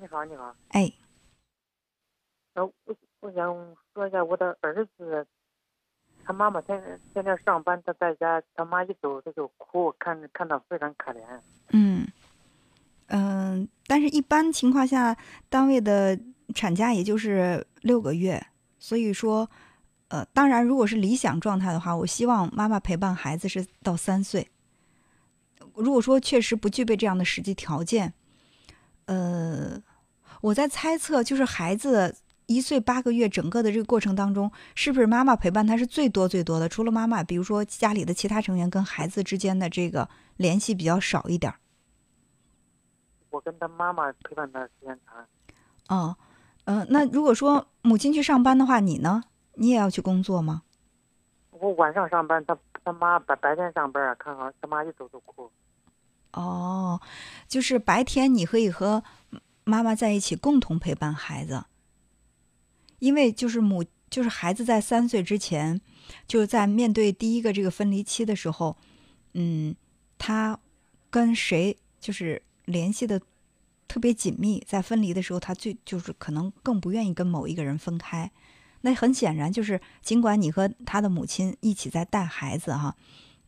你好，你好。哎，呃，我我想说一下我的儿子，他妈妈天天天上班，他在家，他妈一走他就哭，看看到非常可怜。嗯嗯、但是一般情况下，单位的产假也就是六个月，所以说，呃，当然如果是理想状态的话，我希望妈妈陪伴孩子是到三岁。如果说确实不具备这样的实际条件，呃，我在猜测，就是孩子一岁八个月整个的这个过程当中，是不是妈妈陪伴他是最多最多的？除了妈妈，比如说家里的其他成员跟孩子之间的这个联系比较少一点儿。我跟他妈妈陪伴他时间长。哦，嗯、那如果说母亲去上班的话，你呢？你也要去工作吗？我晚上上班，他他妈白白天上班，看看他妈一走就哭。哦，就是白天你可以和妈妈在一起共同陪伴孩子，因为就是母就是孩子在三岁之前，就是在面对第一个这个分离期的时候，嗯，他跟谁就是联系的特别紧密，在分离的时候，他最就是可能更不愿意跟某一个人分开。那很显然就是，尽管你和他的母亲一起在带孩子哈，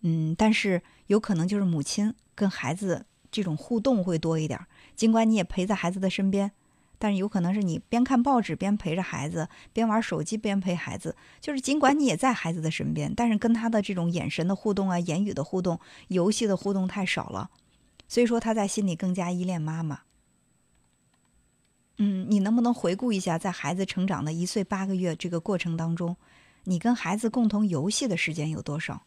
嗯，但是有可能就是母亲跟孩子这种互动会多一点。尽管你也陪在孩子的身边，但是有可能是你边看报纸边陪着孩子，边玩手机边陪孩子。就是尽管你也在孩子的身边，但是跟他的这种眼神的互动啊、言语的互动、游戏的互动太少了，所以说他在心里更加依恋妈妈。嗯，你能不能回顾一下，在孩子成长的一岁八个月这个过程当中，你跟孩子共同游戏的时间有多少？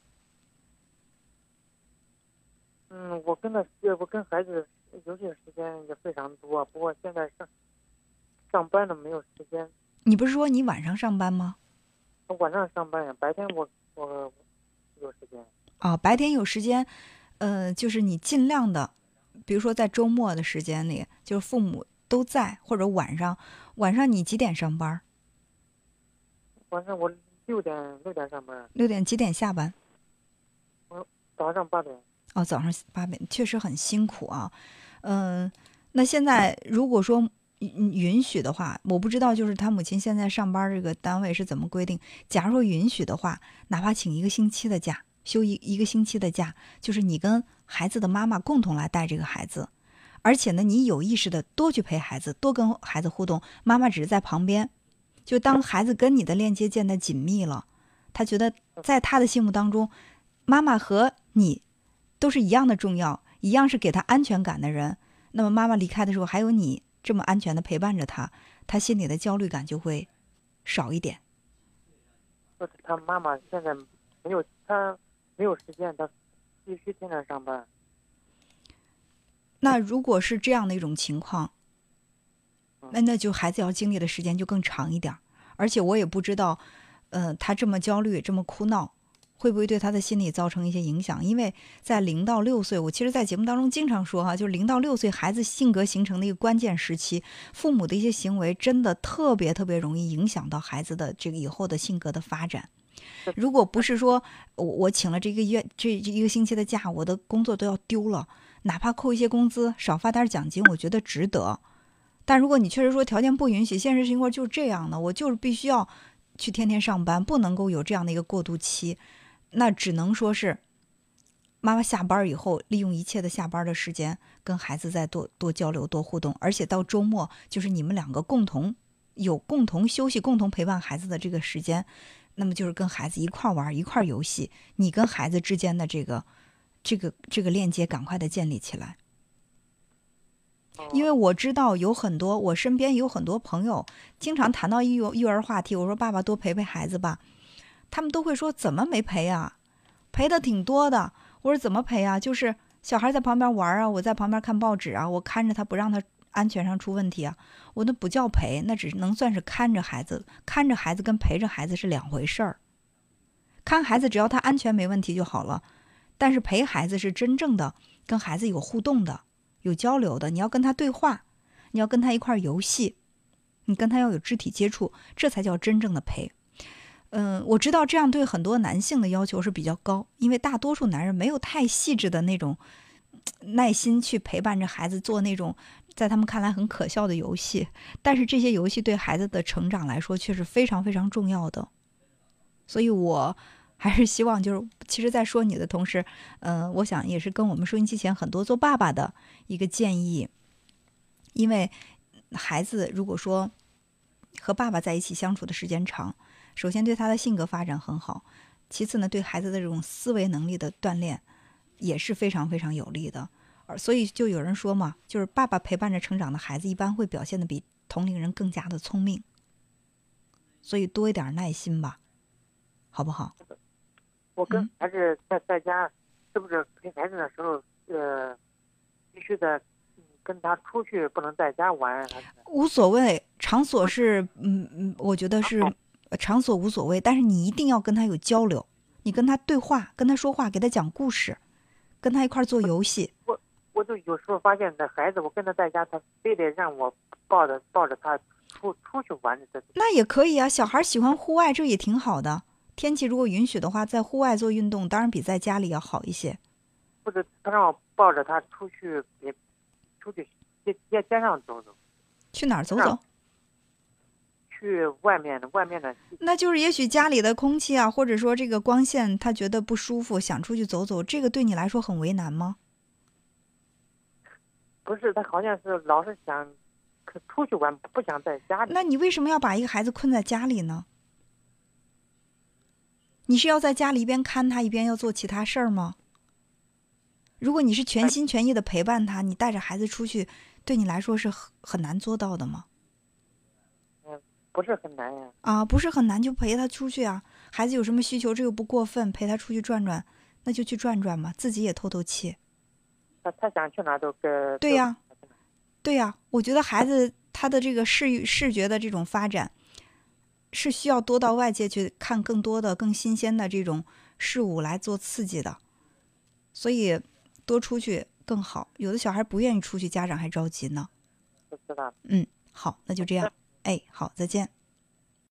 嗯，我跟他我跟孩子游戏的时间也非常多，不过现在上上班了没有时间。你不是说你晚上上班吗？晚上上班呀，白天我我有时间。啊，白天有时间，呃，就是你尽量的，比如说在周末的时间里，就是父母都在，或者晚上，晚上你几点上班？晚上我六点六点上班，六点几点下班？我早上八点。哦，早上八点，确实很辛苦啊。嗯、那现在如果说允允许的话，我不知道就是他母亲现在上班这个单位是怎么规定。假如说允许的话，哪怕请一个星期的假，休一一个星期的假，就是你跟孩子的妈妈共同来带这个孩子，而且呢，你有意识的多去陪孩子，多跟孩子互动，妈妈只是在旁边。就当孩子跟你的链接建得紧密了，他觉得在他的心目当中，妈妈和你都是一样的重要，一样是给他安全感的人。那么妈妈离开的时候，还有你这么安全的陪伴着他，他心里的焦虑感就会少一点。就是他妈妈现在没有，他没有时间，他必须天天上班。那如果是这样的一种情况，那那就孩子要经历的时间就更长一点。而且我也不知道，呃，他这么焦虑、这么哭闹，会不会对他的心理造成一些影响？因为在零到六岁，我其实，在节目当中经常说哈，就是零到六岁孩子性格形成的一个关键时期，父母的一些行为真的特别特别容易影响到孩子的这个以后的性格的发展。如果不是说我我请了这个月这这一个星期的假，我的工作都要丢了，哪怕扣一些工资，少发点奖金，我觉得值得。但如果你确实说条件不允许，现实情况就是这样的，我就是必须要去天天上班，不能够有这样的一个过渡期，那只能说是妈妈下班以后，利用一切的下班的时间跟孩子再多多交流、多互动，而且到周末就是你们两个共同有共同休息、共同陪伴孩子的这个时间，那么就是跟孩子一块玩、一块游戏，你跟孩子之间的这个这个这个链接赶快的建立起来。因为我知道有很多，我身边有很多朋友经常谈到育育儿话题。我说：“爸爸多陪陪孩子吧。”他们都会说：“怎么没陪啊？陪的挺多的。”我说：“怎么陪啊？就是小孩在旁边玩啊，我在旁边看报纸啊，我看着他，不让他安全上出问题啊。我那不叫陪，那只能算是看着孩子。看着孩子跟陪着孩子是两回事儿。看孩子只要他安全没问题就好了，但是陪孩子是真正的跟孩子有互动的。”有交流的，你要跟他对话，你要跟他一块儿游戏，你跟他要有肢体接触，这才叫真正的陪。嗯，我知道这样对很多男性的要求是比较高，因为大多数男人没有太细致的那种耐心去陪伴着孩子做那种在他们看来很可笑的游戏，但是这些游戏对孩子的成长来说却是非常非常重要的。所以我 还是希望，就是其实，在说你的同时，嗯，我想也是跟我们收音机前很多做爸爸的一个建议，因为孩子如果说和爸爸在一起相处的时间长，首先对他的性格发展很好，其次呢，对孩子的这种思维能力的锻炼也是非常非常有利的。而所以就有人说嘛，就是爸爸陪伴着成长的孩子，一般会表现的比同龄人更加的聪明。所以多一点耐心吧，好不好？我跟孩子在在家，是不是陪孩子的时候，呃，必须得跟他出去，不能在家玩？无所谓，场所是，嗯嗯，我觉得是场所无所谓，但是你一定要跟他有交流，你跟他对话，跟他说话，给他讲故事，跟他一块做游戏。我我就有时候发现，那孩子，我跟他在家，他非得让我抱着抱着他出出去玩的。那也可以啊，小孩喜欢户外，这也挺好的。天气如果允许的话，在户外做运动，当然比在家里要好一些。或者他让我抱着他出去，也出去街街街上走走。去哪儿走走？去外面的外面的。那就是也许家里的空气啊，或者说这个光线，他觉得不舒服，想出去走走，这个对你来说很为难吗？不是，他好像是老是想出去玩，不想在家里。那你为什么要把一个孩子困在家里呢？你是要在家里一边看他，一边要做其他事儿吗？如果你是全心全意的陪伴他，你带着孩子出去，对你来说是很很难做到的吗？嗯，不是很难呀。啊，不是很难，就陪他出去啊。孩子有什么需求，这又不过分，陪他出去转转，那就去转转嘛，自己也透透气。他他想去哪都跟。对呀，对呀，我觉得孩子他的这个视视觉的这种发展。是需要多到外界去看更多的、更新鲜的这种事物来做刺激的，所以多出去更好。有的小孩不愿意出去，家长还着急呢。不知道。嗯，好，那就这样。哎，好，再见。